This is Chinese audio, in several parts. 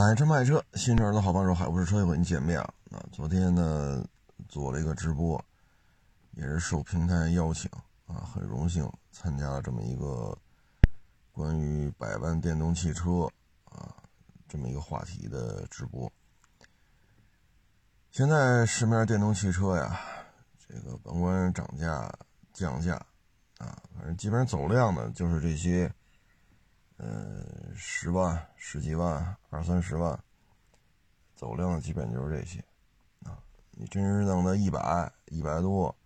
买车卖车，新车的好帮手，海博士车又和你见面了。啊，昨天呢做了一个直播，也是受平台邀请啊，很荣幸参加了这么一个关于百万电动汽车啊这么一个话题的直播。现在市面电动汽车呀，这个甭管涨价降价啊，反正基本上走量的就是这些。呃，十万、十几万、二三十万，走量的基本就是这些，啊，你真是弄到一百、一百多，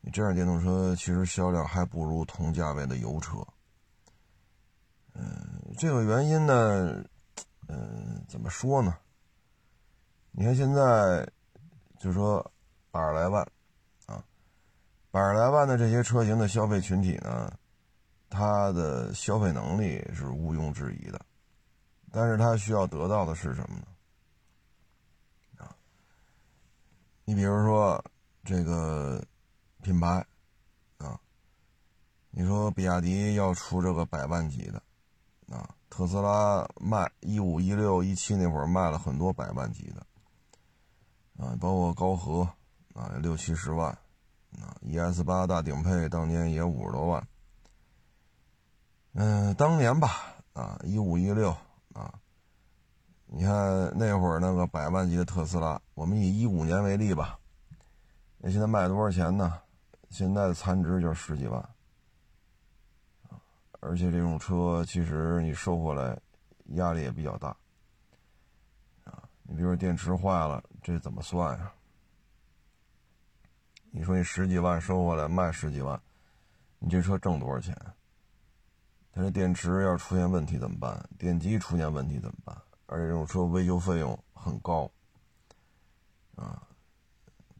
你这样电动车其实销量还不如同价位的油车。嗯，这个原因呢，嗯，怎么说呢？你看现在，就说百十来万，啊，百十来万的这些车型的消费群体呢？它的消费能力是毋庸置疑的，但是它需要得到的是什么呢？啊，你比如说这个品牌啊，你说比亚迪要出这个百万级的啊，特斯拉卖一五一六一七那会儿卖了很多百万级的啊，包括高和啊六七十万啊，ES 八大顶配当年也五十多万。嗯，当年吧，啊，一五一六啊，你看那会儿那个百万级的特斯拉，我们以一五年为例吧，那现在卖多少钱呢？现在的残值就是十几万，而且这种车其实你收回来压力也比较大，啊，你比如说电池坏了，这怎么算呀？你说你十几万收回来卖十几万，你这车挣多少钱？它这电池要出现问题怎么办？电机出现问题怎么办？而且这种车维修费用很高，啊！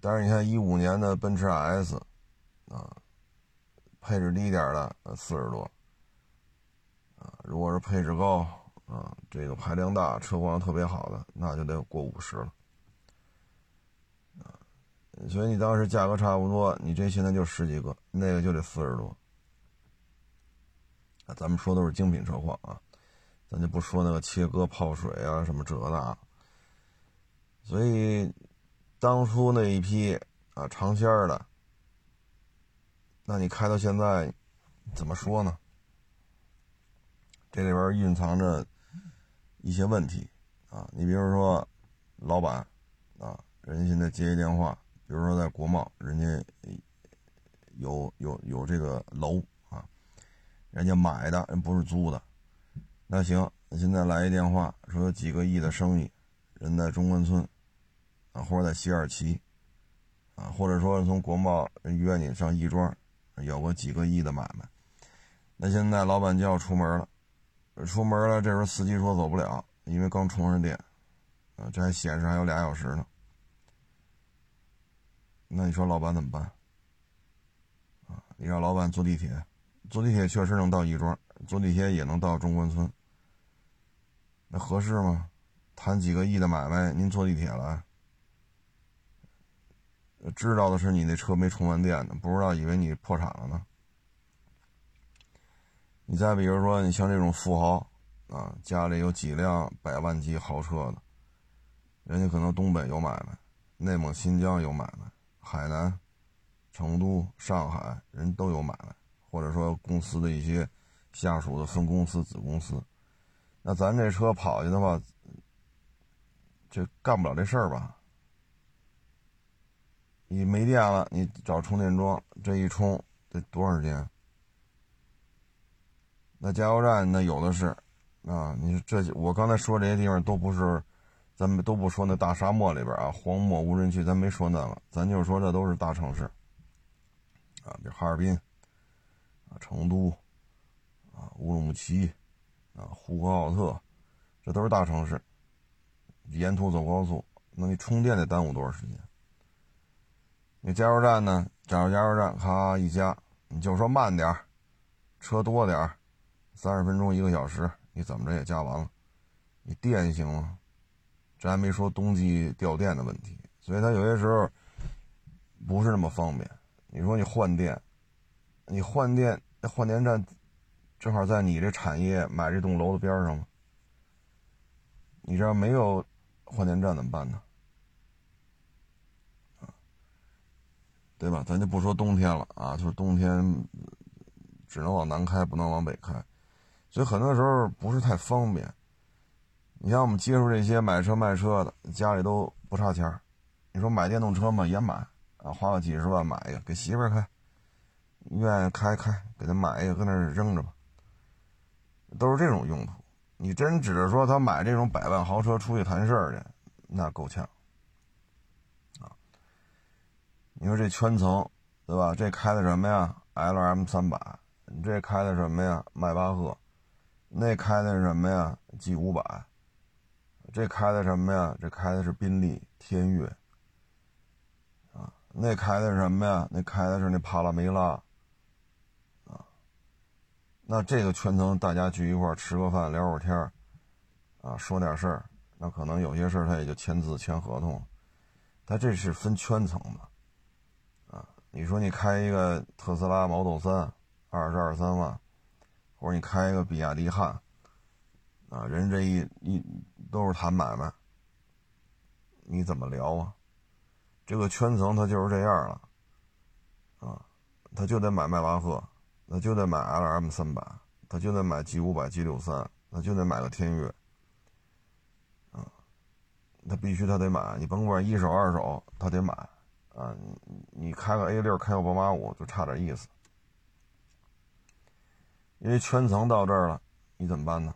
但是你看一五年的奔驰 S，啊，配置低点的四十多，啊，如果是配置高，啊，这个排量大、车况特别好的，那就得过五十了，啊！所以你当时价格差不多，你这现在就十几个，那个就得四十多。咱们说都是精品车况啊，咱就不说那个切割泡水啊什么这那。所以当初那一批啊尝鲜的，那你开到现在怎么说呢？这里边蕴藏着一些问题啊。你比如说，老板啊，人家现在接一电话，比如说在国贸，人家有有有这个楼。人家买的人不是租的，那行，现在来一电话说有几个亿的生意，人在中关村，啊，或者在西二旗，啊，或者说从国贸约你上亦庄，有个几个亿的买卖，那现在老板就要出门了，出门了，这时候司机说走不了，因为刚充上电，啊，这还显示还有俩小时呢，那你说老板怎么办？啊，你让老板坐地铁。坐地铁确实能到亦庄，坐地铁也能到中关村，那合适吗？谈几个亿的买卖，您坐地铁来，知道的是你那车没充完电呢，不知道以为你破产了呢。你再比如说，你像这种富豪啊，家里有几辆百万级豪车的，人家可能东北有买卖，内蒙、新疆有买卖，海南、成都、上海人都有买卖。或者说公司的一些下属的分公司、子公司，那咱这车跑去的话，这干不了这事儿吧？你没电了，你找充电桩，这一充得多少钱？那加油站那有的是，啊，你这我刚才说这些地方都不是，咱们都不说那大沙漠里边啊，荒漠无人区，咱没说那个，咱就说这都是大城市，啊，比如哈尔滨。成都，啊，乌鲁木齐，啊，呼和浩特，这都是大城市。沿途走高速，那你充电得耽误多少时间？你加油站呢？加入加油站，咔一加，你就说慢点儿车多点儿三十分钟一个小时，你怎么着也加完了。你电行吗？这还没说冬季掉电的问题，所以它有些时候不是那么方便。你说你换电？你换电，那换电站正好在你这产业买这栋楼的边上吗？你这没有换电站怎么办呢？对吧？咱就不说冬天了啊，就是冬天只能往南开，不能往北开，所以很多时候不是太方便。你像我们接触这些买车卖车的，家里都不差钱你说买电动车嘛，也买啊，花个几十万买一个给媳妇儿开，愿意开开，给他买一个，搁那扔着吧。都是这种用途。你真指着说他买这种百万豪车出去谈事儿去，那够呛啊。你说这圈层，对吧？这开的什么呀？L M 三百，你这开的什么呀？迈巴赫，那开的什么呀？G 五百，这开的什么呀？这开的是宾利天越，啊，那开的是什么呀？那开的是那帕拉梅拉，那这个圈层大家聚一块吃个饭聊会儿天啊，说点事儿，那可能有些事儿他也就签字签合同，他这是分圈层的。啊你说你开一个特斯拉 Model 三，二十二三万，或者你开一个比亚迪汉，啊，人这一一都是谈买卖，你怎么聊啊？这个圈层他就是这样了，啊，他就得买迈巴赫，那就得买 LM 三百，他就得买 G 五百、G 六三，他就得买个天悦，啊，他必须他得买，你甭管一手二手，他得买。啊，你你开个 A 六，开个宝马五，就差点意思。因为圈层到这儿了，你怎么办呢？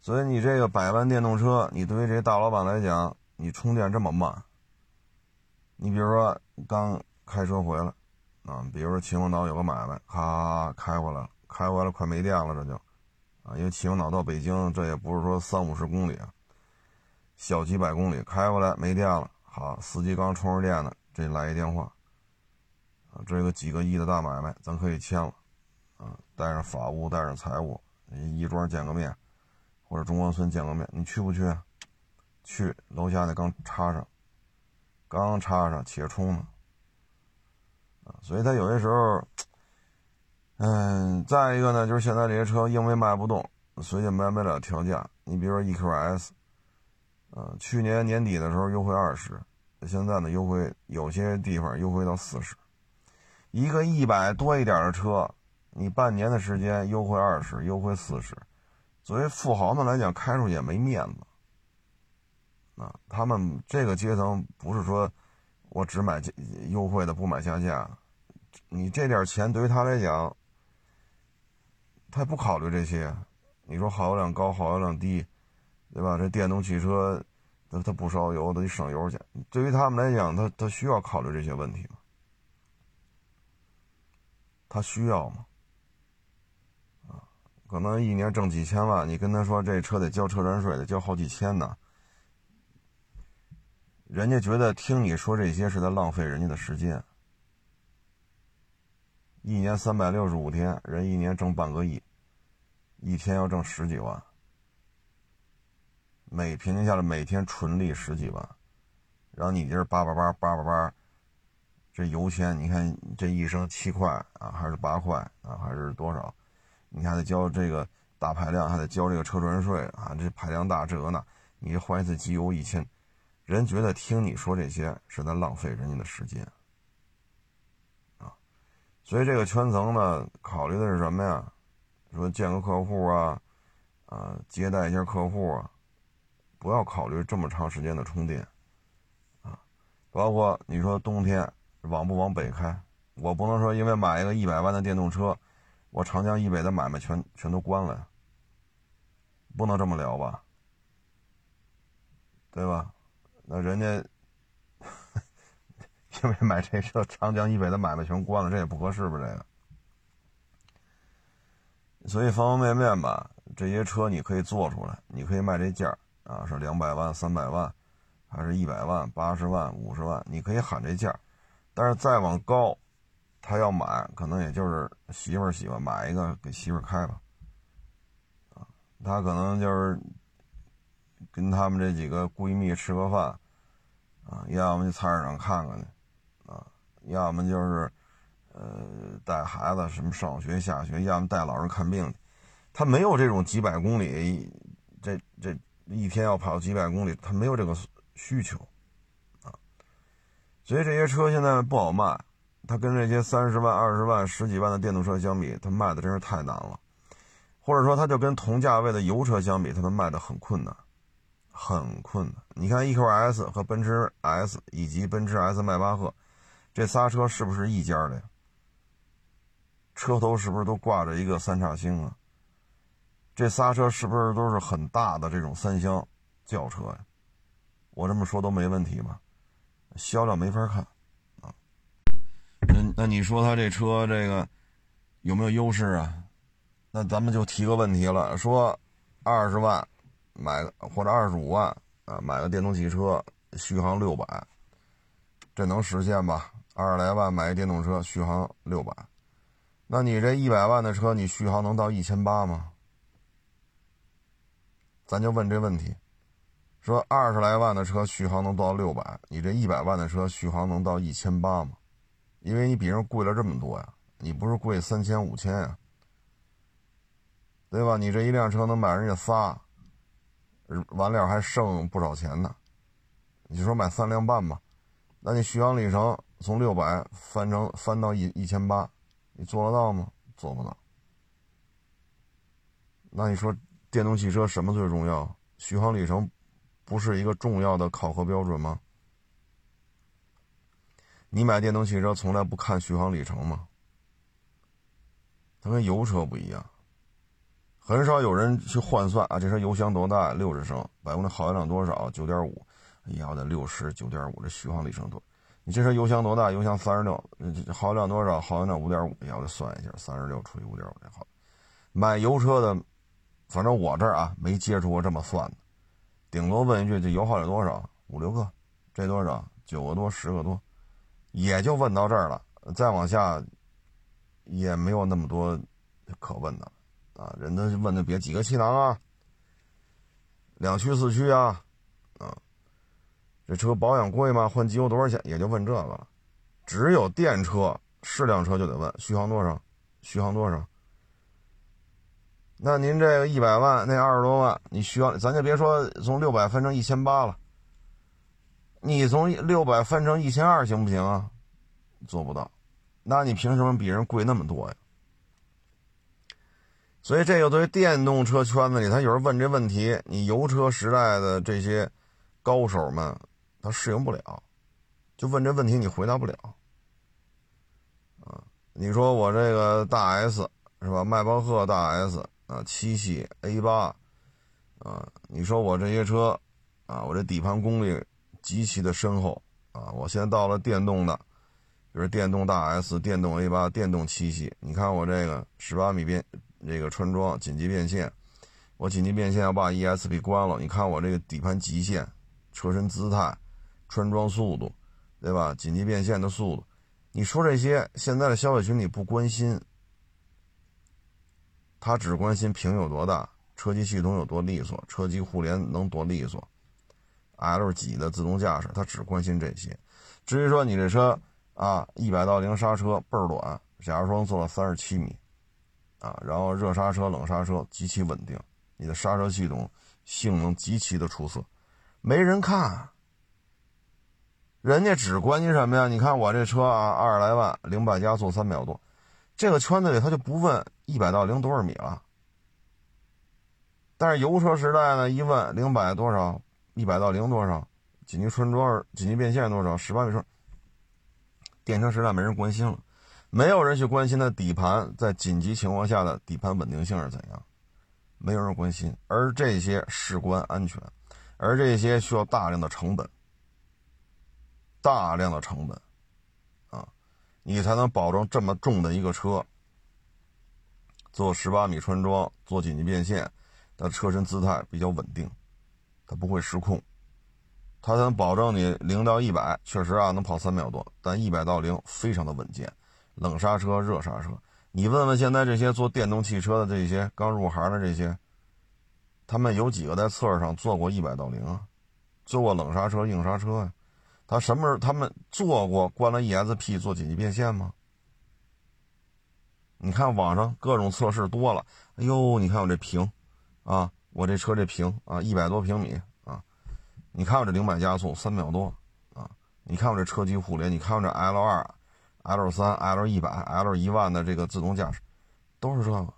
所以你这个百万电动车，你对于这些大老板来讲，你充电这么慢。你比如说刚开车回来，啊，比如说秦皇岛有个买卖，咔开回来了，开回来快没电了，这就，啊，因为秦皇岛到北京这也不是说三五十公里，小几百公里，开回来没电了，好，司机刚充上电呢。这来一电话，啊，这个几个亿的大买卖，咱可以签了，啊，带上法务，带上财务，亦庄见个面，或者中关村见个面，你去不去？去，楼下那刚插上，刚插上，且充呢，啊，所以他有些时候，嗯，再一个呢，就是现在这些车因为卖不动，所以卖不了调价。你比如说 EQS，啊，去年年底的时候优惠二十。现在呢，优惠有些地方优惠到四十，一个一百多一点的车，你半年的时间优惠二十，优惠四十，作为富豪们来讲，开出去也没面子。啊，他们这个阶层不是说我只买优惠的，不买加价，你这点钱对于他来讲，他不考虑这些。你说耗油量高，耗油量低，对吧？这电动汽车。那他不烧油，他得省油去。对于他们来讲，他他需要考虑这些问题吗？他需要吗？啊，可能一年挣几千万，你跟他说这车得交车船税，得交好几千呢。人家觉得听你说这些是在浪费人家的时间。一年三百六十五天，人一年挣半个亿，一天要挣十几万。每平均下来，每天纯利十几万，然后你这叭叭叭叭叭叭，这油钱，你看这一升七块啊，还是八块啊，还是多少？你还得交这个大排量，还得交这个车船税啊，这排量大这个那，你换一次机油一千，人觉得听你说这些是在浪费人家的时间啊，所以这个圈层呢，考虑的是什么呀？说见个客户啊，啊，接待一下客户啊。不要考虑这么长时间的充电，啊，包括你说冬天往不往北开，我不能说因为买一个一百万的电动车，我长江以北的买卖全全都关了呀，不能这么聊吧，对吧？那人家 因为买这车，长江以北的买卖全关了，这也不合适吧？这个，所以方方面面吧，这些车你可以做出来，你可以卖这价。啊，是两百万、三百万，还是一百万、八十万、五十万？你可以喊这价，但是再往高，他要买，可能也就是媳妇儿喜欢买一个给媳妇儿开吧。啊，他可能就是跟他们这几个闺蜜吃个饭，啊，要么去菜市场看看去，啊，要么就是呃带孩子什么上学下学，要么带老人看病去。他没有这种几百公里，这这。一天要跑几百公里，他没有这个需求啊。所以这些车现在不好卖，它跟这些三十万、二十万、十几万的电动车相比，它卖的真是太难了。或者说，它就跟同价位的油车相比，它能卖的很困难，很困难。你看 EQS 和奔驰 S 以及奔驰 S 迈巴赫，这仨车是不是一家的呀？车头是不是都挂着一个三叉星啊？这仨车是不是都是很大的这种三厢轿车呀？我这么说都没问题吧？销量没法看啊。那那你说他这车这个有没有优势啊？那咱们就提个问题了，说二十万买或者二十五万啊买个电动汽车，续航六百，这能实现吧？二十来万买一电动车，续航六百，那你这一百万的车，你续航能到一千八吗？咱就问这问题，说二十来万的车续航能到六百，你这一百万的车续航能到一千八吗？因为你比人贵了这么多呀，你不是贵三千五千呀，对吧？你这一辆车能买人家仨，完了还剩不少钱呢。你说买三辆半吧，那你续航里程从六百翻成翻到一一千八，你做得到吗？做不到。那你说？电动汽车什么最重要？续航里程不是一个重要的考核标准吗？你买电动汽车从来不看续航里程吗？它跟油车不一样，很少有人去换算啊，这车油箱多大？六十升，百公里耗油量多少？九点五。哎呀，我得六十九点五，这续航里程多？你这车油箱多大？油箱三十六，耗油量多少？耗油量五点五。哎呀，我得算一下，三十六除以五点五，好。买油车的。反正我这儿啊没接触过这么算的，顶多问一句这油耗有多少？五六个，这多少？九个多，十个多，也就问到这儿了。再往下也没有那么多可问的啊。人家问的别几个气囊啊，两驱四驱啊，啊，这车保养贵吗？换机油多少钱？也就问这个了。只有电车、是辆车就得问续航多少，续航多少。那您这个一百万，那二十多万，你需要，咱就别说从六百分成一千八了，你从六百分成一千二行不行啊？做不到，那你凭什么比人贵那么多呀？所以这个对于电动车圈子里，他有人问这问题，你油车时代的这些高手们，他适应不了，就问这问题，你回答不了。啊，你说我这个大 S 是吧？迈巴赫大 S。啊，七系 A 八，啊，你说我这些车，啊，我这底盘功力极其的深厚，啊，我现在到了电动的，就是电动大 S、电动 A 八、电动七系，你看我这个十八米变这个穿装紧急变线，我紧急变线要把 ESP 关了，你看我这个底盘极限、车身姿态、穿装速度，对吧？紧急变线的速度，你说这些现在的消费群体不关心。他只关心屏有多大，车机系统有多利索，车机互联能多利索，L 几的自动驾驶，他只关心这些。至于说你这车啊，一百到零刹车倍儿短，假如说能做到三十七米，啊，然后热刹车、冷刹车极其稳定，你的刹车系统性能极其的出色，没人看，人家只关心什么呀？你看我这车啊，二十来万，零百加速三秒多。这个圈子里他就不问一百到零多少米了，但是油车时代呢，一问零百多少，一百到零多少，紧急穿桩、紧急变线多少，十八米穿。电车时代没人关心了，没有人去关心它底盘在紧急情况下的底盘稳定性是怎样，没有人关心。而这些事关安全，而这些需要大量的成本，大量的成本。啊你才能保证这么重的一个车，做十八米穿桩，做紧急变线，它车身姿态比较稳定，它不会失控，它才能保证你零到一百确实啊能跑三秒多，但一百到零非常的稳健，冷刹车、热刹车，你问问现在这些做电动汽车的这些刚入行的这些，他们有几个在测试上做过一百到零啊？做过冷刹车、硬刹车呀？他什么时候他们做过关了 ESP 做紧急变线吗？你看网上各种测试多了，哎呦，你看我这屏，啊，我这车这屏啊，一百多平米啊，你看我这零百加速三秒多啊，你看我这车机互联，你看我这 L 二、L 三、L 一百、L 一万的这个自动驾驶，都是这个。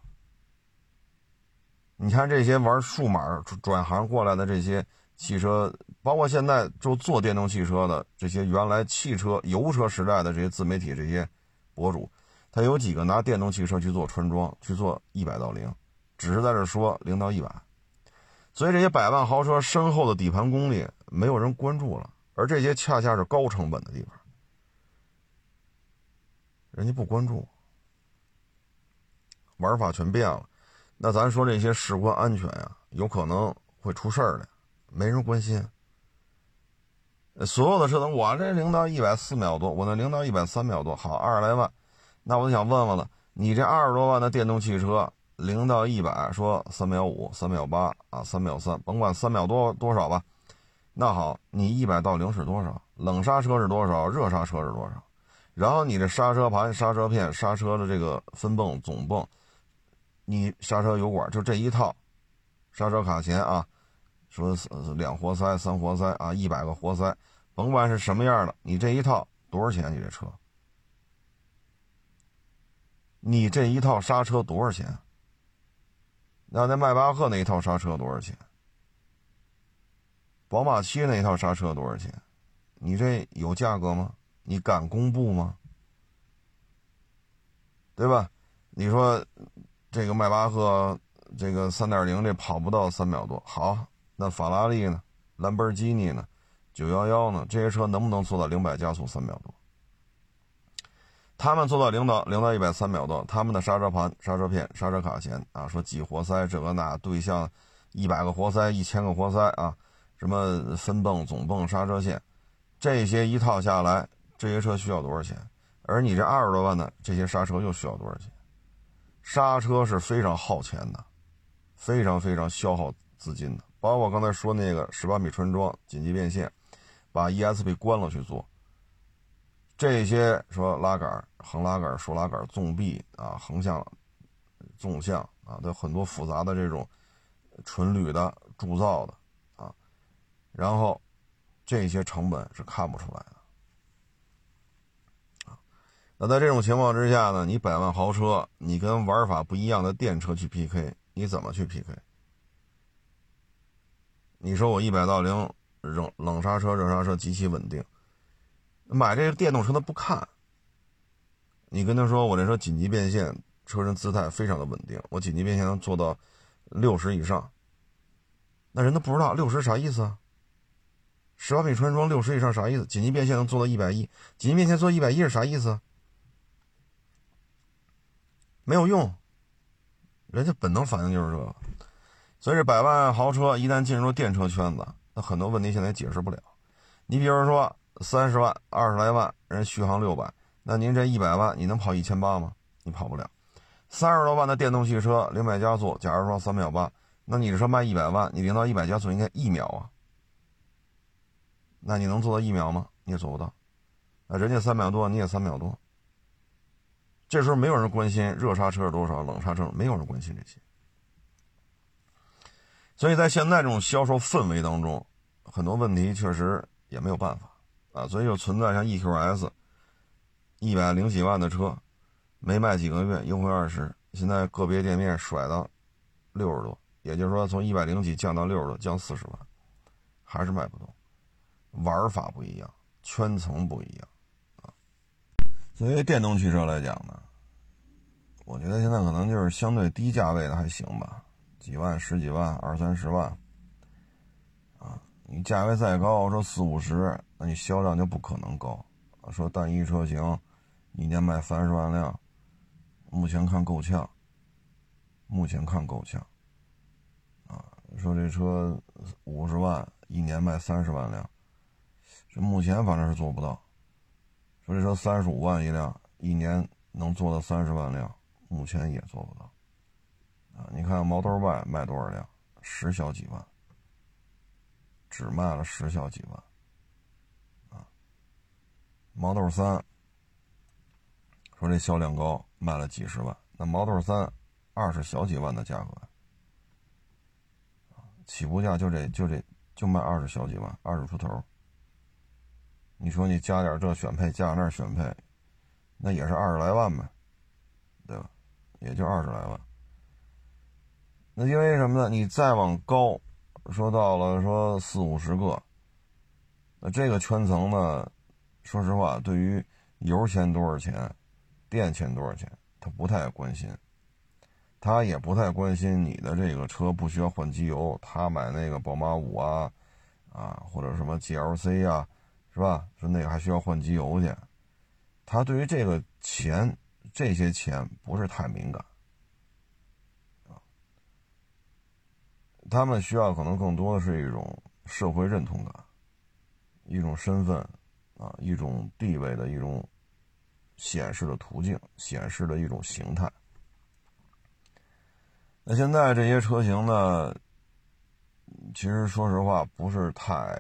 你看这些玩数码转行过来的这些汽车，包括现在就做电动汽车的这些原来汽车油车时代的这些自媒体这些博主，他有几个拿电动汽车去做穿装，去做一百到零，只是在这说零到一百。所以这些百万豪车深厚的底盘功力，没有人关注了，而这些恰恰是高成本的地方，人家不关注，玩法全变了。那咱说这些事关安全呀，有可能会出事儿的，没人关心。所有的车，我这零到一百四秒多，我那零到一百三秒多，好二十来万，那我就想问问了，你这二十多万的电动汽车，零到一百说三秒五、三秒八啊，三秒三，甭管三秒多多少吧。那好，你一百到零是多少？冷刹车是多少？热刹车是多少？然后你这刹车盘、刹车片、刹车的这个分泵、总泵。你刹车油管就这一套，刹车卡钳啊，说两活塞、三活塞啊，一百个活塞，甭管是什么样的，你这一套多少钱？你这车，你这一套刹车多少钱？那那迈巴赫那一套刹车多少钱？宝马七那一套刹车多少钱？你这有价格吗？你敢公布吗？对吧？你说。这个迈巴赫，这个三点零这跑不到三秒多。好，那法拉利呢？兰博基尼呢？九幺幺呢？这些车能不能做到零百加速三秒多？他们做到零到零到一百三秒多，他们的刹车盘、刹车片、刹车卡钳啊，说几活塞这个那对象，一百个活塞、一千个活塞啊，什么分泵、总泵、刹车线，这些一套下来，这些车需要多少钱？而你这二十多万的这些刹车又需要多少钱？刹车是非常耗钱的，非常非常消耗资金的。包括刚才说那个十八米穿装紧急变线，把 ESP 关了去做。这些说拉杆、横拉杆、竖拉杆、纵臂啊、横向、纵向啊，都很多复杂的这种纯铝的铸造的啊，然后这些成本是看不出来的。那在这种情况之下呢，你百万豪车，你跟玩法不一样的电车去 PK，你怎么去 PK？你说我一百到零冷冷刹车、热刹车极其稳定，买这个电动车他不看。你跟他说我这车紧急变线，车身姿态非常的稳定，我紧急变线能做到六十以上，那人都不知道六十啥意思啊？十八米穿装六十以上啥意思？紧急变线能做到一百一，紧急变线做一百一是啥意思？没有用，人家本能反应就是这个，所以这百万豪车一旦进入电车圈子，那很多问题现在解释不了。你比如说三十万、二十来万人续航六百，那您这一百万你能跑一千八吗？你跑不了。三十多万的电动汽车零百加速，假如说三秒八，那你这车卖一百万，你零到一百加速应该一秒啊，那你能做到一秒吗？你也做不到。那人家三秒多，你也三秒多。这时候没有人关心热刹车是多少，冷刹车没有人关心这些，所以在现在这种销售氛围当中，很多问题确实也没有办法啊，所以就存在像 EQS 一百零几万的车，没卖几个月优惠二十，现在个别店面甩到六十多，也就是说从一百零几降到六十多，降四十万，还是卖不动，玩法不一样，圈层不一样。作为电动汽车来讲呢，我觉得现在可能就是相对低价位的还行吧，几万、十几万、二三十万，啊，你价位再高，说四五十，那你销量就不可能高。说单一车型一年卖三十万辆，目前看够呛，目前看够呛。啊，说这车五十万一年卖三十万辆，这目前反正是做不到。说这车三十五万一辆，一年能做到三十万辆，目前也做不到。啊，你看毛豆 Y 卖多少辆？十小几万，只卖了十小几万。啊，毛豆三，说这销量高，卖了几十万。那毛豆三，二十小几万的价格，起步价就这就这就卖二十小几万，二十出头。你说你加点这选配，加点那选配，那也是二十来万呗，对吧？也就二十来万。那因为什么呢？你再往高，说到了说四五十个，那这个圈层呢，说实话，对于油钱多少钱，电钱多少钱，他不太关心。他也不太关心你的这个车不需要换机油，他买那个宝马五啊，啊或者什么 GLC 啊，是吧？说那个还需要换机油去，他对于这个钱这些钱不是太敏感。他们需要可能更多的是一种社会认同感，一种身份，啊，一种地位的一种显示的途径，显示的一种形态。那现在这些车型呢，其实说实话不是太，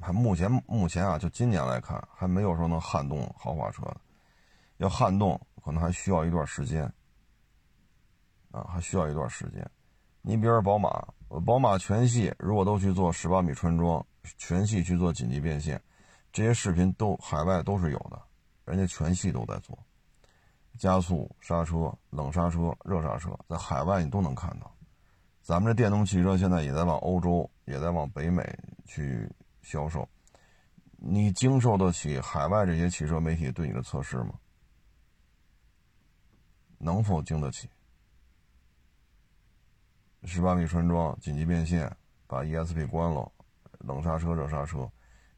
还目前目前啊，就今年来看，还没有说能撼动豪华车的，要撼动可能还需要一段时间，啊，还需要一段时间。你比如宝马，宝马全系如果都去做十八米穿装，全系去做紧急变线，这些视频都海外都是有的，人家全系都在做，加速、刹车、冷刹车、热刹车，在海外你都能看到。咱们这电动汽车现在也在往欧洲，也在往北美去销售，你经受得起海外这些汽车媒体对你的测试吗？能否经得起？十八米穿装，紧急变线，把 ESP 关了，冷刹车、热刹车，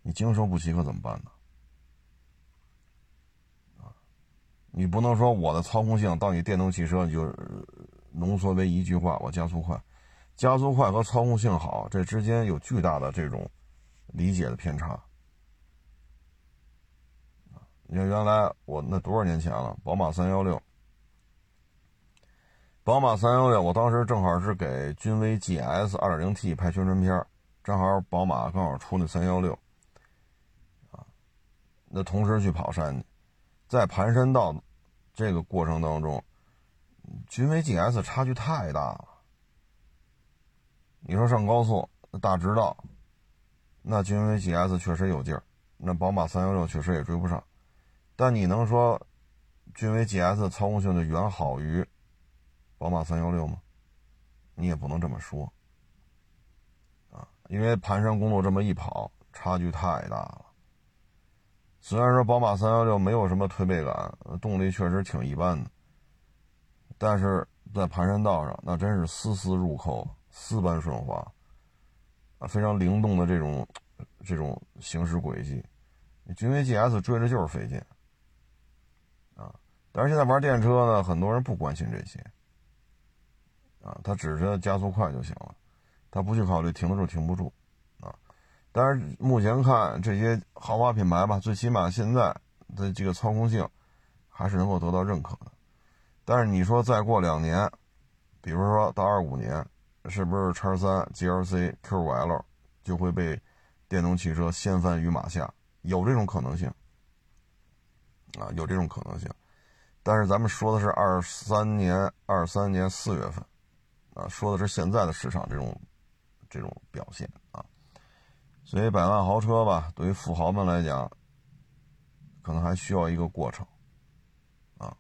你经受不起可怎么办呢？你不能说我的操控性到你电动汽车你就浓缩为一句话：我加速快，加速快和操控性好，这之间有巨大的这种理解的偏差。你看原来我那多少年前了，宝马三幺六。宝马三幺六，我当时正好是给君威 GS 二点零 T 拍宣传片，正好宝马刚好出那三幺六，啊，那同时去跑山去，在盘山道这个过程当中，君威 GS 差距太大了。你说上高速那大直道，那君威 GS 确实有劲儿，那宝马三幺六确实也追不上，但你能说君威 GS 操控性就远好于？宝马三幺六吗？你也不能这么说，啊，因为盘山公路这么一跑，差距太大了。虽然说宝马三幺六没有什么推背感，动力确实挺一般的，但是在盘山道上，那真是丝丝入扣，丝般顺滑，啊，非常灵动的这种这种行驶轨迹，君威 GS 追着就是费劲，啊，但是现在玩电车呢，很多人不关心这些。啊，他只是加速快就行了，他不去考虑停得住停不住，啊，但是目前看这些豪华品牌吧，最起码现在的这个操控性还是能够得到认可的。但是你说再过两年，比如说到二五年，是不是叉三、GLC、Q5L 就会被电动汽车掀翻于马下？有这种可能性，啊，有这种可能性。但是咱们说的是二三年，二三年四月份。说的是现在的市场这种这种表现啊，所以百万豪车吧，对于富豪们来讲，可能还需要一个过程啊。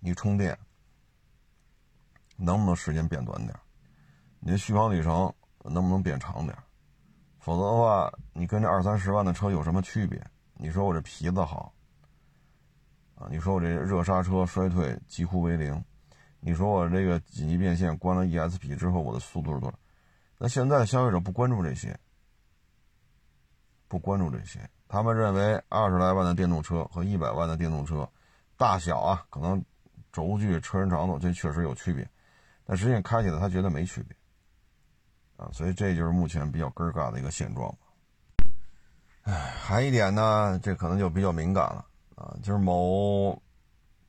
你充电能不能时间变短点？你的续航里程能不能变长点？否则的话，你跟这二三十万的车有什么区别？你说我这皮子好啊？你说我这热刹车衰退几乎为零？你说我这个紧急变线关了 ESP 之后，我的速度是多少？那现在的消费者不关注这些，不关注这些，他们认为二十来万的电动车和一百万的电动车，大小啊，可能轴距、车身长度这确实有区别，但实际上开起来他觉得没区别，啊，所以这就是目前比较尴尬的一个现状。唉，还一点呢，这可能就比较敏感了啊，就是某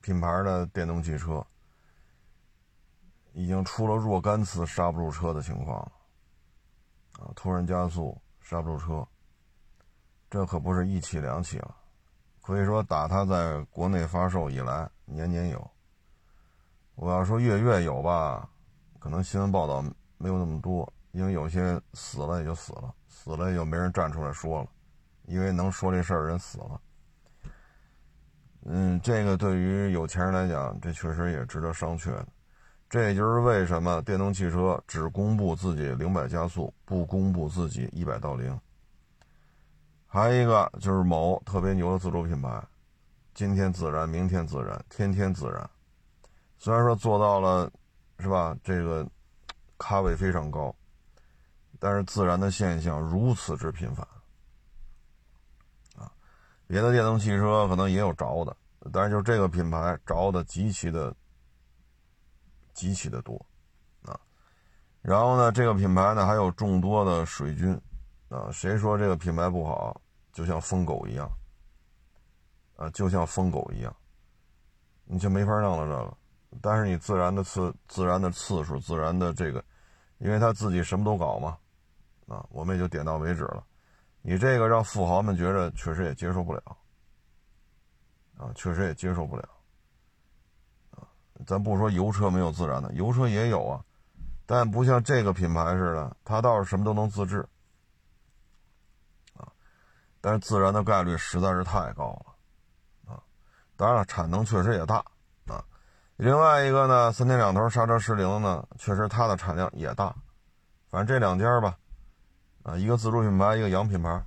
品牌的电动汽车。已经出了若干次刹不住车的情况了，啊，突然加速刹不住车，这可不是一起两起了，可以说打它在国内发售以来年年有。我要说月月有吧，可能新闻报道没有那么多，因为有些死了也就死了，死了也就没人站出来说了，因为能说这事儿人死了。嗯，这个对于有钱人来讲，这确实也值得商榷的。这也就是为什么电动汽车只公布自己零百加速，不公布自己一百到零。还有一个就是某特别牛的自主品牌，今天自燃，明天自燃，天天自燃。虽然说做到了，是吧？这个咖位非常高，但是自燃的现象如此之频繁。别的电动汽车可能也有着的，但是就这个品牌着的极其的、极其的多，啊，然后呢，这个品牌呢还有众多的水军，啊，谁说这个品牌不好，就像疯狗一样，啊，就像疯狗一样，你就没法弄了这个。但是你自然的次、自然的次数、自然的这个，因为他自己什么都搞嘛，啊，我们也就点到为止了。你这个让富豪们觉得确实也接受不了，啊，确实也接受不了，咱不说油车没有自燃的，油车也有啊，但不像这个品牌似的，它倒是什么都能自制，啊，但是自燃的概率实在是太高了，啊，当然了，产能确实也大，啊，另外一个呢，三天两头刹车失灵呢，确实它的产量也大，反正这两家吧。啊，一个自主品牌，一个洋品牌，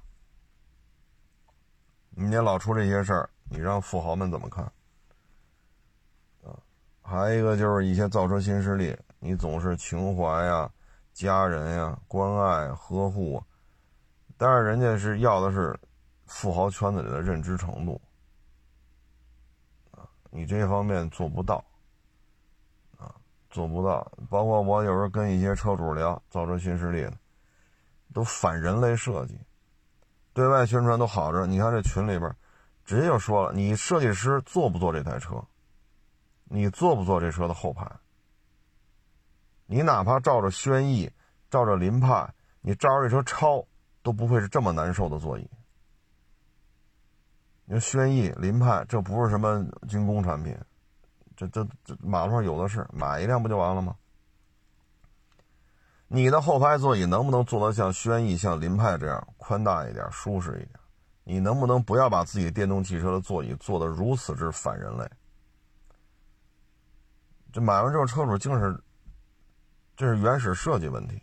你也老出这些事儿，你让富豪们怎么看？还有一个就是一些造车新势力，你总是情怀呀、家人呀、关爱、呵护，但是人家是要的是富豪圈子里的认知程度，你这方面做不到，啊，做不到。包括我有时候跟一些车主聊，造车新势力。都反人类设计，对外宣传都好着。你看这群里边，直接就说了：你设计师做不做这台车？你坐不坐这车的后排？你哪怕照着轩逸、照着凌派，你照着这车超，都不会是这么难受的座椅。你说轩逸、凌派，这不是什么军工产品，这这这马路上有的是，买一辆不就完了吗？你的后排座椅能不能做到像轩逸、像凌派这样宽大一点、舒适一点？你能不能不要把自己电动汽车的座椅做得如此之反人类？这买完之后，车主竟是，这是原始设计问题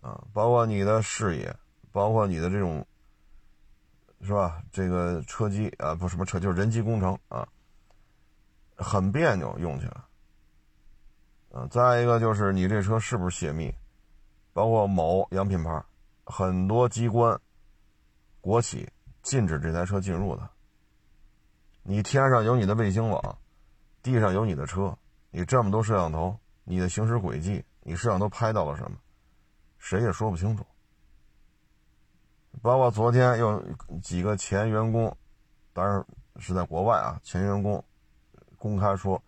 啊！包括你的视野，包括你的这种，是吧？这个车机啊，不什么车，就是人机工程啊，很别扭，用起来。嗯，再一个就是你这车是不是泄密？包括某洋品牌，很多机关、国企禁止这台车进入的。你天上有你的卫星网，地上有你的车，你这么多摄像头，你的行驶轨迹，你摄像头拍到了什么？谁也说不清楚。包括昨天有几个前员工，当然是在国外啊，前员工公开说。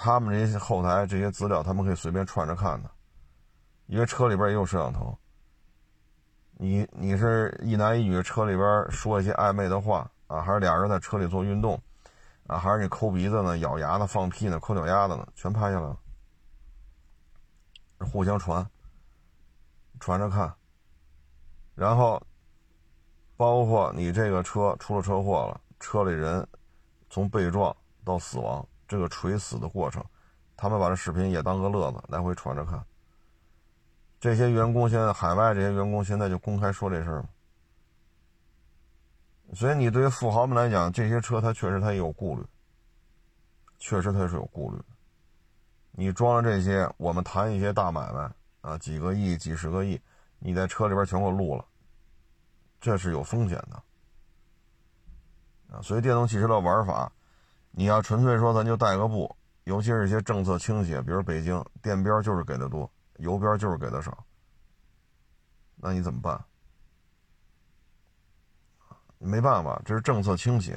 他们这些后台这些资料，他们可以随便串着看的，因为车里边也有摄像头。你你是一男一女，车里边说一些暧昧的话啊，还是俩人在车里做运动啊，还是你抠鼻子呢、咬牙呢、放屁呢、抠脚丫子呢，全拍下来了，互相传，传着看。然后，包括你这个车出了车祸了，车里人从被撞到死亡。这个垂死的过程，他们把这视频也当个乐子来回传着看。这些员工现在海外这些员工现在就公开说这事儿所以你对于富豪们来讲，这些车他确实他也有顾虑，确实他是有顾虑。你装了这些，我们谈一些大买卖啊，几个亿、几十个亿，你在车里边全给我录了，这是有风险的啊。所以电动汽车的玩法。你要纯粹说，咱就带个步，尤其是一些政策倾斜，比如北京电边就是给的多，油边就是给的少，那你怎么办？没办法，这是政策倾斜。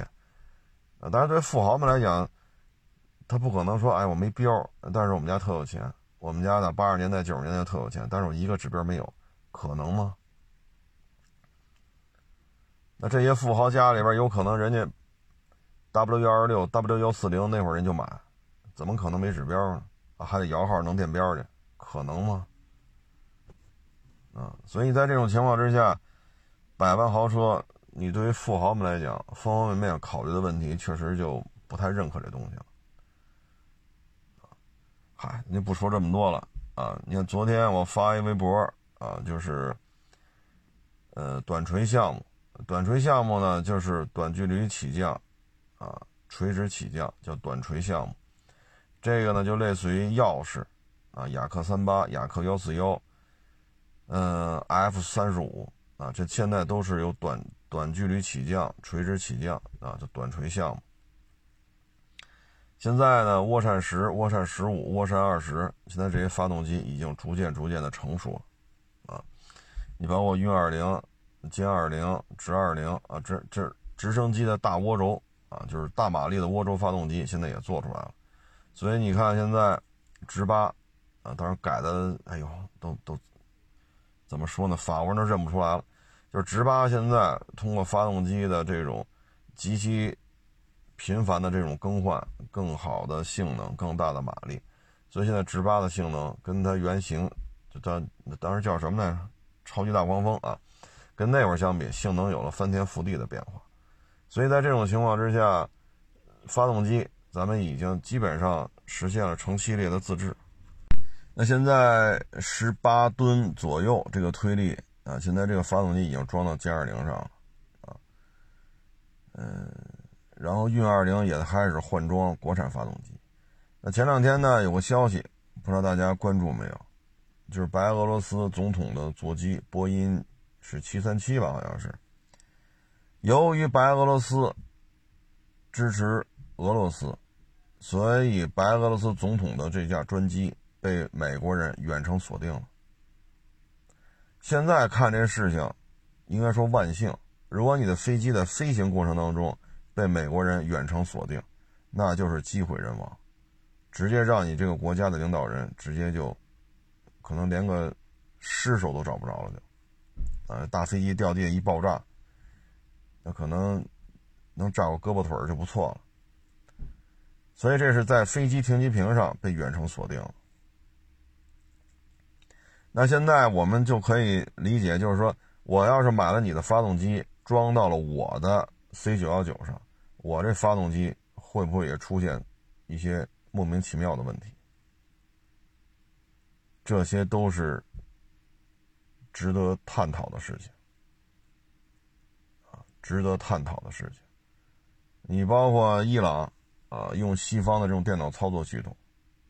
啊，当然对富豪们来讲，他不可能说，哎，我没标，但是我们家特有钱，我们家呢八十年代九十年代特有钱，但是我一个指标没有，可能吗？那这些富豪家里边有可能人家。W 幺二六、W 幺四零那会儿人就买，怎么可能没指标呢？还得摇号能电标去，可能吗？啊，所以在这种情况之下，百万豪车，你对于富豪们来讲，方方面面考虑的问题，确实就不太认可这东西了。嗨，你不说这么多了啊！你看昨天我发一微博啊，就是，呃，短锤项目，短锤项目呢，就是短距离起降，啊，垂直起降叫短锤项目，这个呢就类似于钥匙，啊，雅克三八、雅克幺四幺。嗯，F 三十五啊，这现在都是有短短距离起降、垂直起降啊，就短垂项目。现在呢，涡扇十、涡扇十五、涡扇二十，现在这些发动机已经逐渐逐渐的成熟啊。你包括运二零、歼二零、直二零啊，这这直升机的大涡轴啊，就是大马力的涡轴发动机，现在也做出来了。所以你看现在直八啊，当然改的，哎呦，都都。怎么说呢？法国人都认不出来了。就是直八现在通过发动机的这种极其频繁的这种更换，更好的性能，更大的马力，所以现在直八的性能跟它原型，就它当时叫什么来着？超级大黄蜂啊，跟那会儿相比，性能有了翻天覆地的变化。所以在这种情况之下，发动机咱们已经基本上实现了成系列的自制。那现在十八吨左右这个推力啊，现在这个发动机已经装到歼二零上了啊，嗯，然后运二零也开始换装国产发动机。那前两天呢，有个消息，不知道大家关注没有？就是白俄罗斯总统的座机波音是七三七吧，好像是。由于白俄罗斯支持俄罗斯，所以白俄罗斯总统的这架专机。被美国人远程锁定了。现在看这事情，应该说万幸。如果你的飞机在飞行过程当中被美国人远程锁定，那就是机毁人亡，直接让你这个国家的领导人直接就可能连个尸首都找不着了，就呃，大飞机掉地下一爆炸，那可能能炸个胳膊腿就不错了。所以这是在飞机停机坪上被远程锁定。那现在我们就可以理解，就是说，我要是买了你的发动机，装到了我的 C 九幺九上，我这发动机会不会也出现一些莫名其妙的问题？这些都是值得探讨的事情啊，值得探讨的事情。你包括伊朗啊，用西方的这种电脑操作系统。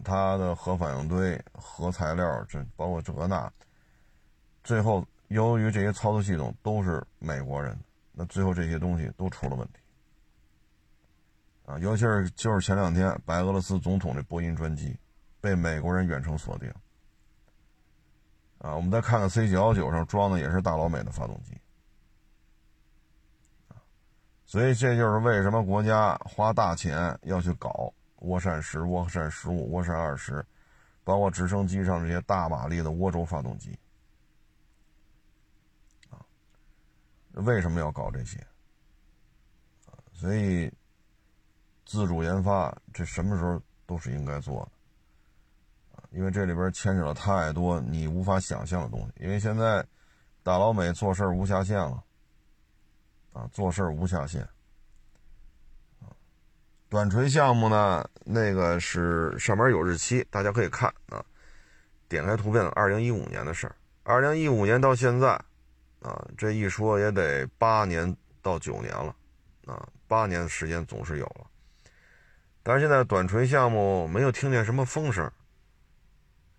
它的核反应堆、核材料，这包括这那，最后由于这些操作系统都是美国人，那最后这些东西都出了问题啊！尤其是就是前两天白俄罗斯总统的波音专机被美国人远程锁定啊！我们再看看 C 九幺九上装的也是大老美的发动机所以这就是为什么国家花大钱要去搞。涡扇十、涡扇十五、涡扇二十，包括直升机上这些大马力的涡轴发动机，啊，为什么要搞这些？所以自主研发这什么时候都是应该做的，啊，因为这里边牵扯了太多你无法想象的东西。因为现在大老美做事无下限了，啊，做事无下限。短锤项目呢，那个是上面有日期，大家可以看啊。点开图片，二零一五年的事儿。二零一五年到现在，啊，这一说也得八年到九年了，啊，八年的时间总是有了。但是现在短锤项目没有听见什么风声，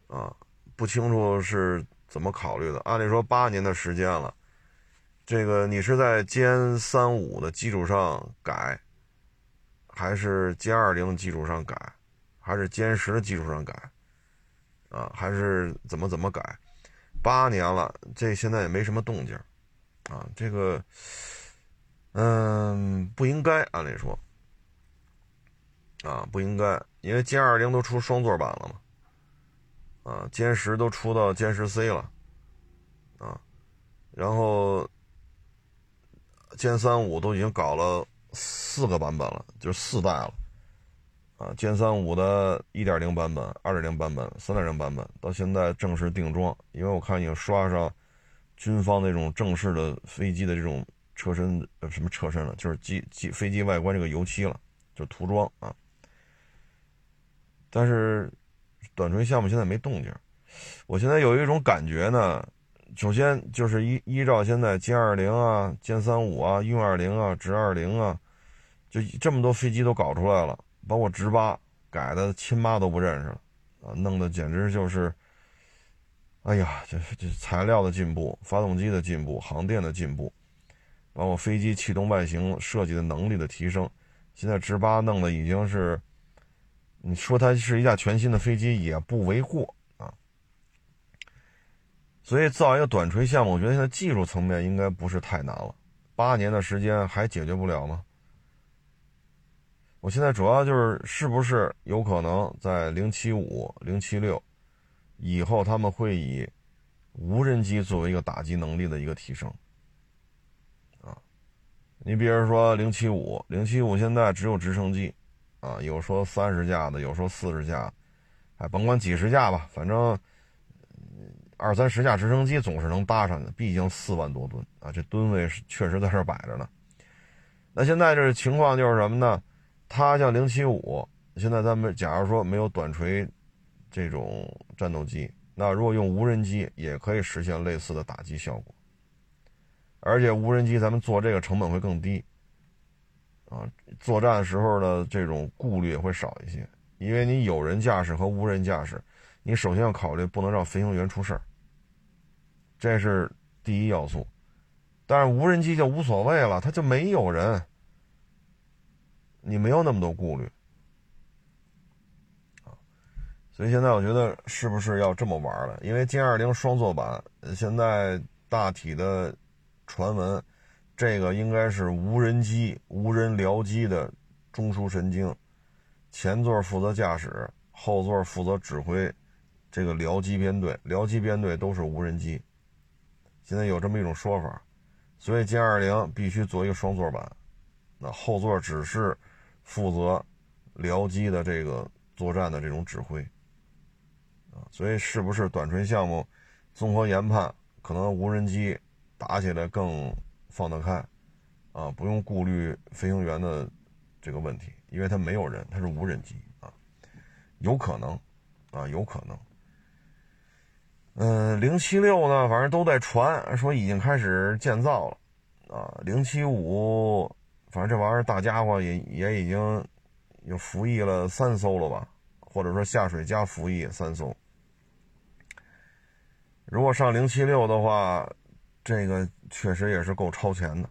啊，不清楚是怎么考虑的。按理说八年的时间了，这个你是在歼三五的基础上改。还是歼二零的基础上改，还是歼十的基础上改，啊，还是怎么怎么改？八年了，这现在也没什么动静，啊，这个，嗯，不应该，按理说，啊，不应该，因为歼二零都出双座版了嘛，啊，歼十都出到歼十 C 了，啊，然后歼三五都已经搞了。四个版本了，就是四代了，啊，歼三五的1.0版本、2.0版本、3.0版本，到现在正式定装。因为我看已经刷上军方那种正式的飞机的这种车身呃什么车身了，就是机机飞机外观这个油漆了，就涂装啊。但是短锤项目现在没动静，我现在有一种感觉呢。首先就是依依照现在歼二零啊、歼三五啊、运二零啊、直二零啊，就这么多飞机都搞出来了，包括直八改的亲妈都不认识了啊，弄得简直就是，哎呀，这这材料的进步、发动机的进步、航电的进步，包括飞机气动外形设计的能力的提升，现在直八弄的已经是，你说它是一架全新的飞机也不为过啊。所以造一个短锤项目，我觉得现在技术层面应该不是太难了。八年的时间还解决不了吗？我现在主要就是是不是有可能在零七五、零七六以后，他们会以无人机作为一个打击能力的一个提升啊？你比如说零七五、零七五现在只有直升机啊，有说三十架的，有说四十架，哎，甭管几十架吧，反正。二三十架直升机总是能搭上的，毕竟四万多吨啊，这吨位是确实在这摆着呢。那现在这情况就是什么呢？它像零七五，现在咱们假如说没有短锤这种战斗机，那如果用无人机也可以实现类似的打击效果，而且无人机咱们做这个成本会更低啊，作战时候的这种顾虑会少一些，因为你有人驾驶和无人驾驶，你首先要考虑不能让飞行员出事儿。这是第一要素，但是无人机就无所谓了，它就没有人，你没有那么多顾虑啊。所以现在我觉得是不是要这么玩了？因为歼二零双座版现在大体的传闻，这个应该是无人机、无人僚机的中枢神经，前座负责驾驶，后座负责指挥这个僚机编队，僚机编队都是无人机。现在有这么一种说法，所以歼二零必须做一个双座版，那后座只是负责僚机的这个作战的这种指挥。啊，所以是不是短程项目综合研判，可能无人机打起来更放得开？啊，不用顾虑飞行员的这个问题，因为它没有人，它是无人机啊，有可能啊，有可能。嗯，零七六呢，反正都在传说已经开始建造了，啊，零七五，反正这玩意儿大家伙也也已经有服役了三艘了吧，或者说下水加服役三艘。如果上零七六的话，这个确实也是够超前的，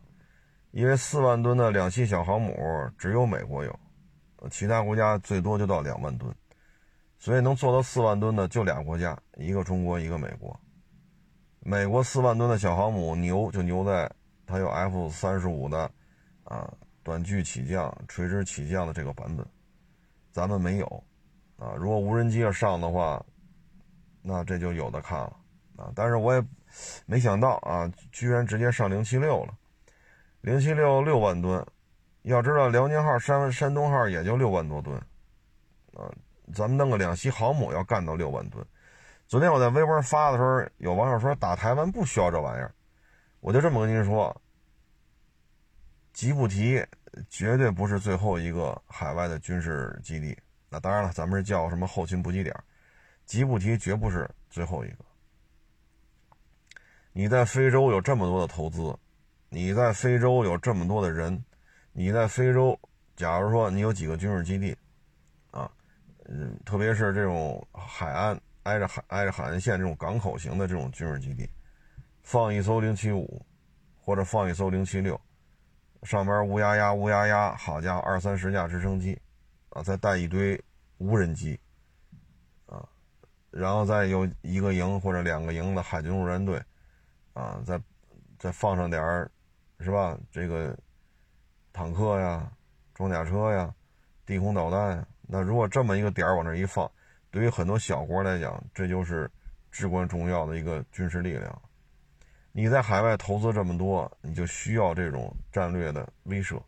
因为四万吨的两栖小航母只有美国有，其他国家最多就到两万吨。所以能做到四万吨的就俩国家，一个中国，一个美国。美国四万吨的小航母牛就牛在它有 F 三十五的啊短距起降、垂直起降的这个版本，咱们没有啊。如果无人机要上的话，那这就有的看了啊。但是我也没想到啊，居然直接上零七六了，零七六六万吨，要知道辽宁号、山山东号也就六万多吨啊。咱们弄个两栖航母要干到六万吨。昨天我在微博发的时候，有网友说打台湾不需要这玩意儿，我就这么跟您说：吉布提绝对不是最后一个海外的军事基地。那当然了，咱们是叫什么后勤补给点，吉布提绝不是最后一个。你在非洲有这么多的投资，你在非洲有这么多的人，你在非洲，假如说你有几个军事基地。啊嗯，特别是这种海岸挨着海挨着海岸线这种港口型的这种军事基地，放一艘零七五，或者放一艘零七六，上边乌压压乌压压，好家伙，二三十架直升机，啊，再带一堆无人机，啊，然后再有一个营或者两个营的海军陆战队，啊，再再放上点儿，是吧？这个坦克呀、装甲车呀、地空导弹呀。那如果这么一个点往那一放，对于很多小国来讲，这就是至关重要的一个军事力量。你在海外投资这么多，你就需要这种战略的威慑，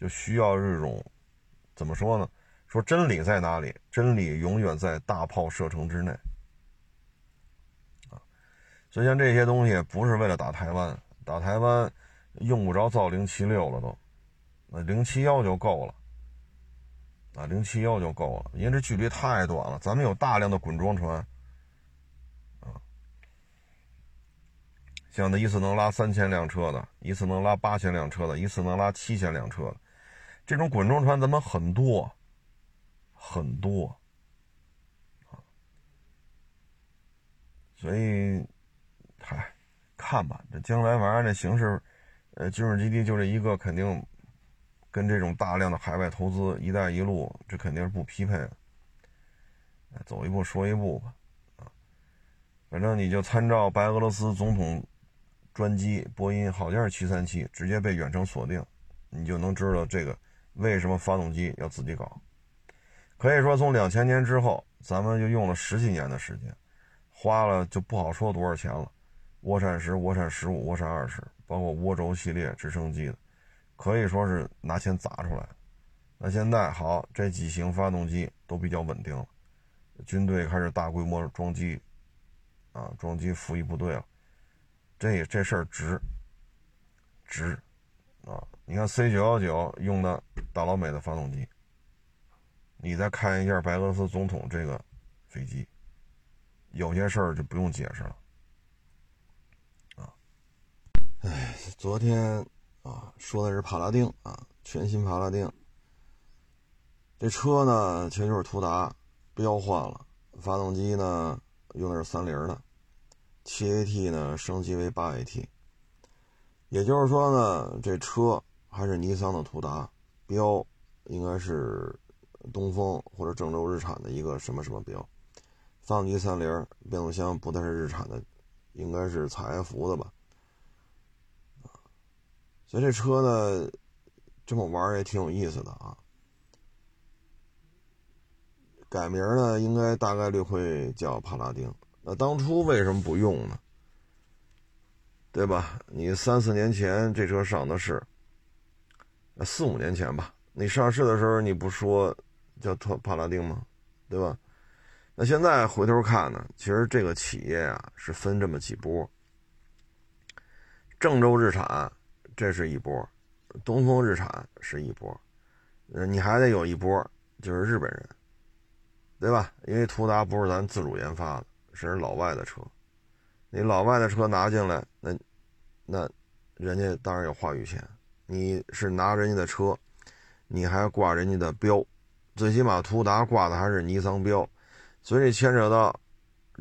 就需要这种怎么说呢？说真理在哪里？真理永远在大炮射程之内啊！所以像这些东西不是为了打台湾，打台湾用不着造零七六了都，那零七幺就够了，啊，零七幺就够了，因为这距离太短了，咱们有大量的滚装船，像那一次能拉三千辆车的，一次能拉八千辆车的，一次能拉七千辆车的，这种滚装船咱们很多，很多，啊，所以。嗨，看吧，这将来反正这形势，呃，军事基地就这一个，肯定跟这种大量的海外投资、一带一路，这肯定是不匹配的。走一步说一步吧，啊，反正你就参照白俄罗斯总统专机波音，好像是七三七，直接被远程锁定，你就能知道这个为什么发动机要自己搞。可以说，从两千年之后，咱们就用了十几年的时间，花了就不好说多少钱了。涡扇十、涡扇十五、涡扇二十，包括涡轴系列直升机的，可以说是拿钱砸出来。那现在好，这几型发动机都比较稳定了，军队开始大规模装机，啊，装机服役部队了。这这事儿值，值，啊！你看 C 九幺九用的大老美的发动机，你再看一下白俄罗斯总统这个飞机，有些事儿就不用解释了。啊哎，昨天啊，说的是帕拉丁啊，全新帕拉丁。这车呢，其实就是途达，标换了，发动机呢用的是三菱的，七 AT 呢升级为八 AT。也就是说呢，这车还是尼桑的途达，标应该是东风或者郑州日产的一个什么什么标，发动机三菱，变速箱不再是日产的，应该是采埃孚的吧。所以这车呢，这么玩也挺有意思的啊。改名呢，应该大概率会叫帕拉丁。那当初为什么不用呢？对吧？你三四年前这车上的市，四五年前吧，你上市的时候你不说叫特帕拉丁吗？对吧？那现在回头看呢，其实这个企业啊是分这么几波，郑州日产。这是一波，东风日产是一波，呃，你还得有一波，就是日本人，对吧？因为途达不是咱自主研发的，是人老外的车，你老外的车拿进来，那那人家当然有话语权。你是拿人家的车，你还挂人家的标，最起码途达挂的还是尼桑标，所以牵扯到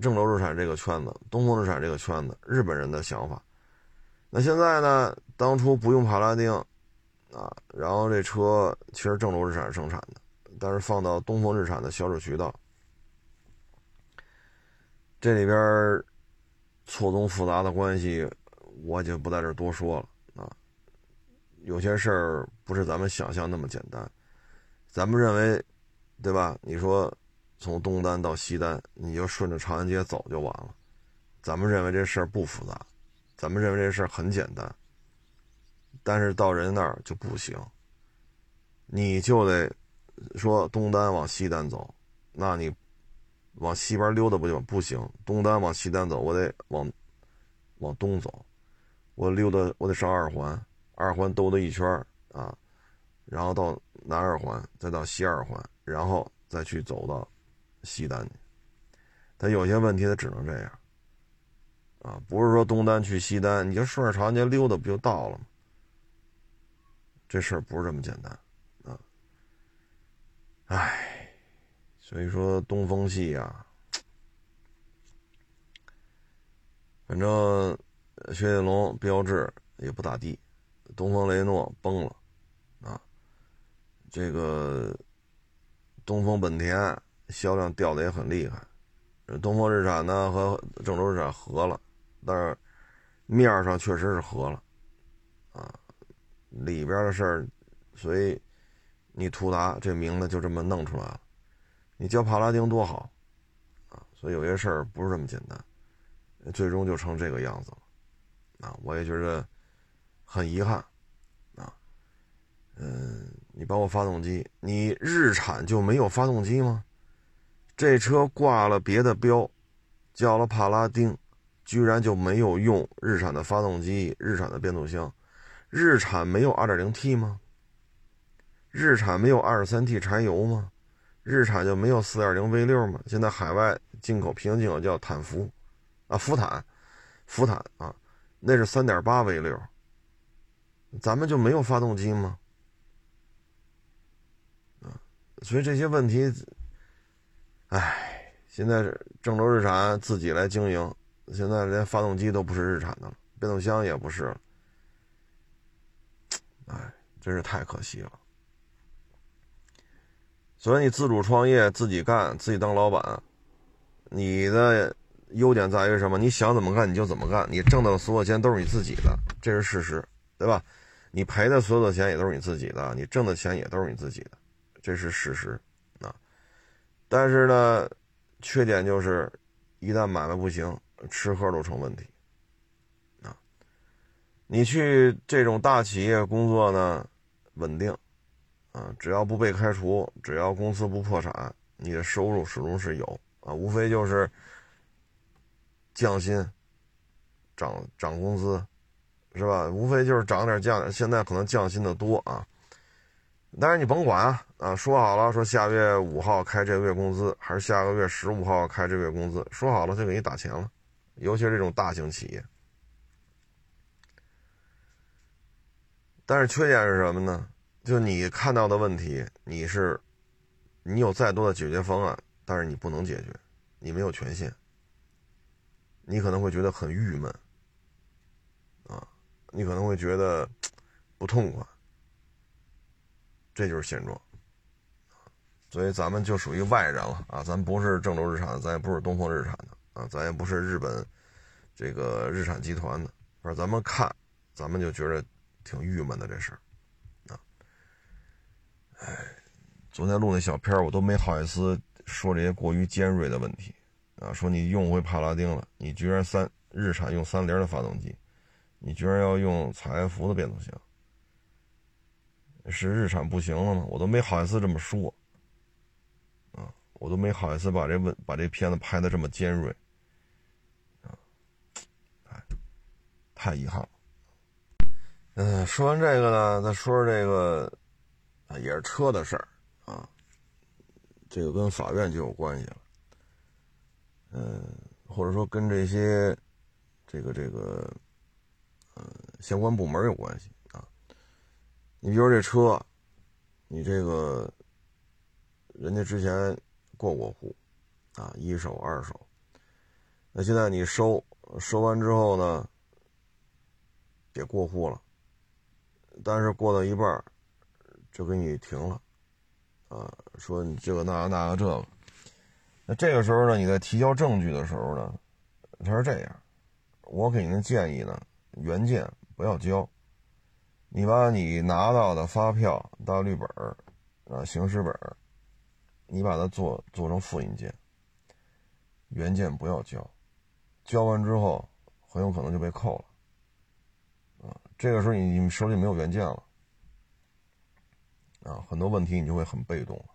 郑州日产这个圈子、东风日产这个圈子，日本人的想法。那现在呢？当初不用帕拉丁，啊，然后这车其实郑州日产生产的，但是放到东风日产的销售渠道，这里边错综复杂的关系，我就不在这多说了啊。有些事儿不是咱们想象那么简单，咱们认为，对吧？你说从东单到西单，你就顺着长安街走就完了，咱们认为这事儿不复杂。咱们认为这事儿很简单，但是到人那儿就不行。你就得说东单往西单走，那你往西边溜达不就不行？东单往西单走，我得往往东走，我溜达我得上二环，二环兜了一圈啊，然后到南二环，再到西二环，然后再去走到西单去。他有些问题，他只能这样。啊，不是说东单去西单，你就顺着长安街溜达不就到了吗？这事儿不是这么简单啊！唉，所以说东风系啊，反正雪铁龙标志也不咋地，东风雷诺崩了啊，这个东风本田销量掉的也很厉害，东风日产呢和郑州日产合了。但是面上确实是合了，啊，里边的事儿，所以你途达这名字就这么弄出来了，你叫帕拉丁多好，啊，所以有些事儿不是这么简单，最终就成这个样子了，啊，我也觉得很遗憾，啊，嗯，你包括发动机，你日产就没有发动机吗？这车挂了别的标，叫了帕拉丁。居然就没有用日产的发动机、日产的变速箱？日产没有 2.0T 吗？日产没有 23T 柴油吗？日产就没有 4.0V6 吗？现在海外进口平行进口叫坦福，啊，福坦，福坦啊，那是 3.8V6，咱们就没有发动机吗？啊，所以这些问题，哎，现在郑州日产自己来经营，现在连发动机都不是日产的了，变速箱也不是了，哎，真是太可惜了。所以你自主创业，自己干，自己当老板，你的优点在于什么？你想怎么干你就怎么干，你挣的所有钱都是你自己的，这是事实，对吧？你赔的所有的钱也都是你自己的，你挣的钱也都是你自己的，这是事实啊。但是呢，缺点就是一旦买卖不行，吃喝都成问题啊。你去这种大企业工作呢，稳定。啊，只要不被开除，只要公司不破产，你的收入始终是有啊，无非就是降薪、涨涨工资，是吧？无非就是涨点降点，现在可能降薪的多啊。但是你甭管啊，啊，说好了，说下月五号开这个月工资，还是下个月十五号开这个月工资，说好了就给你打钱了。尤其是这种大型企业，但是缺点是什么呢？就你看到的问题，你是，你有再多的解决方案，但是你不能解决，你没有权限，你可能会觉得很郁闷，啊，你可能会觉得不痛快，这就是现状，所以咱们就属于外人了啊，咱不是郑州日产，咱也不是东风日产的啊，咱也不是日本这个日产集团的，反正咱们看，咱们就觉得挺郁闷的这事儿。哎，昨天录那小片我都没好意思说这些过于尖锐的问题啊！说你用回帕拉丁了，你居然三日产用三菱的发动机，你居然要用采埃孚的变速箱，是日产不行了吗？我都没好意思这么说啊！我都没好意思把这问把这片子拍的这么尖锐啊！太遗憾了。嗯，说完这个呢，再说说这个。啊也是车的事儿啊，这个跟法院就有关系了，嗯，或者说跟这些这个这个呃相关部门有关系啊。你比如这车，你这个人家之前过过户啊，一手二手，那现在你收收完之后呢，也过户了，但是过到一半儿就给你停了，啊，说你这个那个那个这个，那这个时候呢，你在提交证据的时候呢，他是这样，我给您的建议呢，原件不要交，你把你拿到的发票、大绿本啊、行驶本你把它做做成复印件，原件不要交，交完之后很有可能就被扣了，啊，这个时候你你手里没有原件了。啊，很多问题你就会很被动了，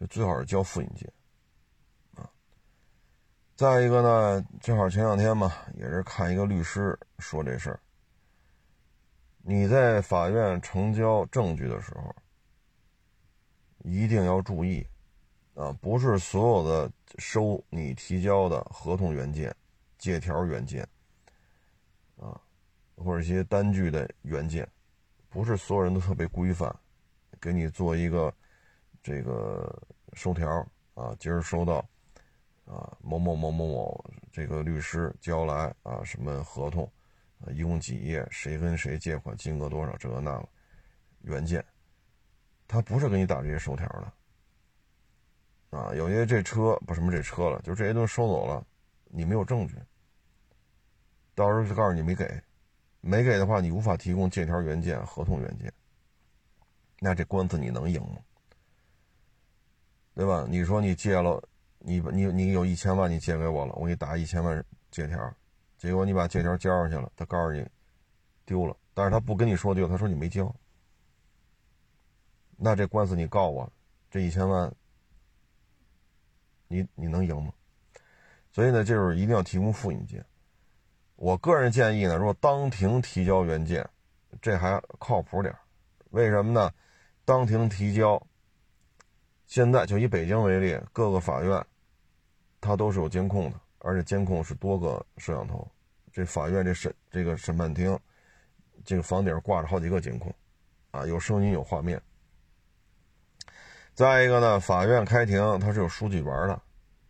就最好是交复印件，再一个呢，正好前两天嘛，也是看一个律师说这事儿。你在法院呈交证据的时候，一定要注意，啊，不是所有的收你提交的合同原件、借条原件，啊，或者一些单据的原件，不是所有人都特别规范。给你做一个这个收条啊，今儿收到啊，某某某某某这个律师交来啊，什么合同啊，一共几页，谁跟谁借款，金额多少，这个那个原件，他不是给你打这些收条的啊。有些这车不什么这车了，就这些东西收走了，你没有证据，到时候就告诉你没给，没给的话，你无法提供借条原件、合同原件。那这官司你能赢吗？对吧？你说你借了，你你你有一千万，你借给我了，我给你打一千万借条，结果你把借条交上去了，他告诉你丢了，但是他不跟你说丢，他说你没交。那这官司你告我，这一千万，你你能赢吗？所以呢，就是一定要提供复印件。我个人建议呢，如果当庭提交原件，这还靠谱点为什么呢？当庭提交，现在就以北京为例，各个法院它都是有监控的，而且监控是多个摄像头。这法院这审这个审判厅，这个房顶挂着好几个监控，啊，有声音有画面。再一个呢，法院开庭它是有书记员的，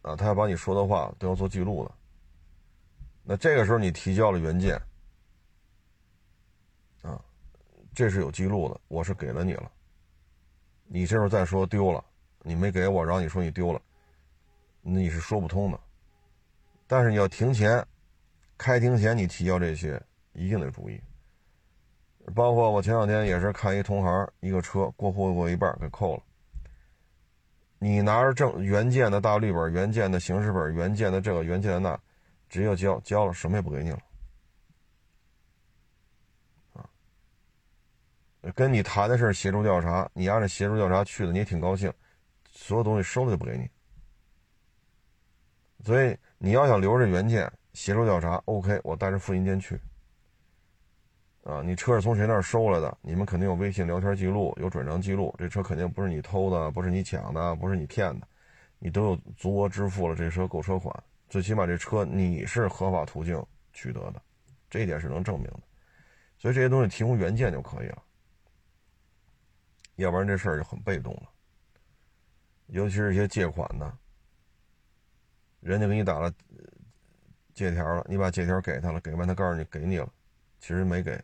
啊，他要把你说的话都要做记录的。那这个时候你提交了原件，啊，这是有记录的，我是给了你了。你这时候再说丢了，你没给我，然后你说你丢了，你是说不通的。但是你要庭前，开庭前你提交这些，一定得注意。包括我前两天也是看一同行，一个车过户过一半给扣了。你拿着证原件的大绿本、原件的行驶本、原件的这个、原件的那。直接交交了，什么也不给你了，跟你谈的是协助调查，你按照协助调查去的，你也挺高兴，所有东西收了就不给你。所以你要想留着原件协助调查，OK，我带着复印件去。啊，你车是从谁那儿收来的？你们肯定有微信聊天记录，有转账记录，这车肯定不是你偷的，不是你抢的，不是你骗的，你都有足额支付了这车购车款。最起码这车你是合法途径取得的，这一点是能证明的，所以这些东西提供原件就可以了，要不然这事儿就很被动了。尤其是一些借款的，人家给你打了借条了，你把借条给他了，给完他告诉你给你了，其实没给，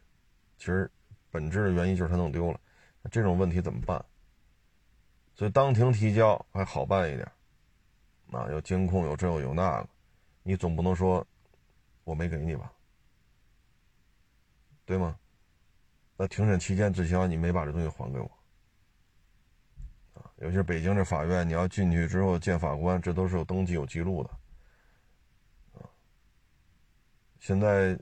其实本质的原因就是他弄丢了，这种问题怎么办？所以当庭提交还好办一点，啊，有监控，有这个有那个。你总不能说我没给你吧，对吗？那庭审期间，最起码你没把这东西还给我！尤其是北京这法院，你要进去之后见法官，这都是有登记、有记录的啊。现在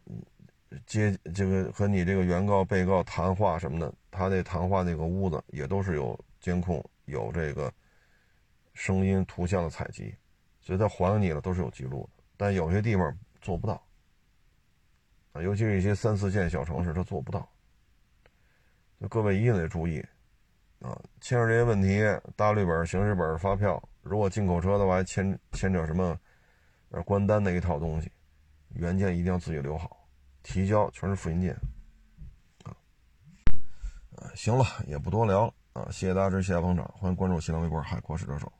接这个和你这个原告、被告谈话什么的，他那谈话那个屋子也都是有监控、有这个声音、图像的采集，所以他还给你了，都是有记录的。但有些地方做不到，啊，尤其是一些三四线小城市，他做不到。就各位一定得注意，啊，牵扯这些问题，大绿本、行驶本、发票，如果进口车的话，还牵牵扯什么，呃，关单那一套东西，原件一定要自己留好，提交全是复印件，啊，行了，也不多聊了，啊，谢谢大家支持，谢谢捧场，欢迎关注新浪微博海阔试车手。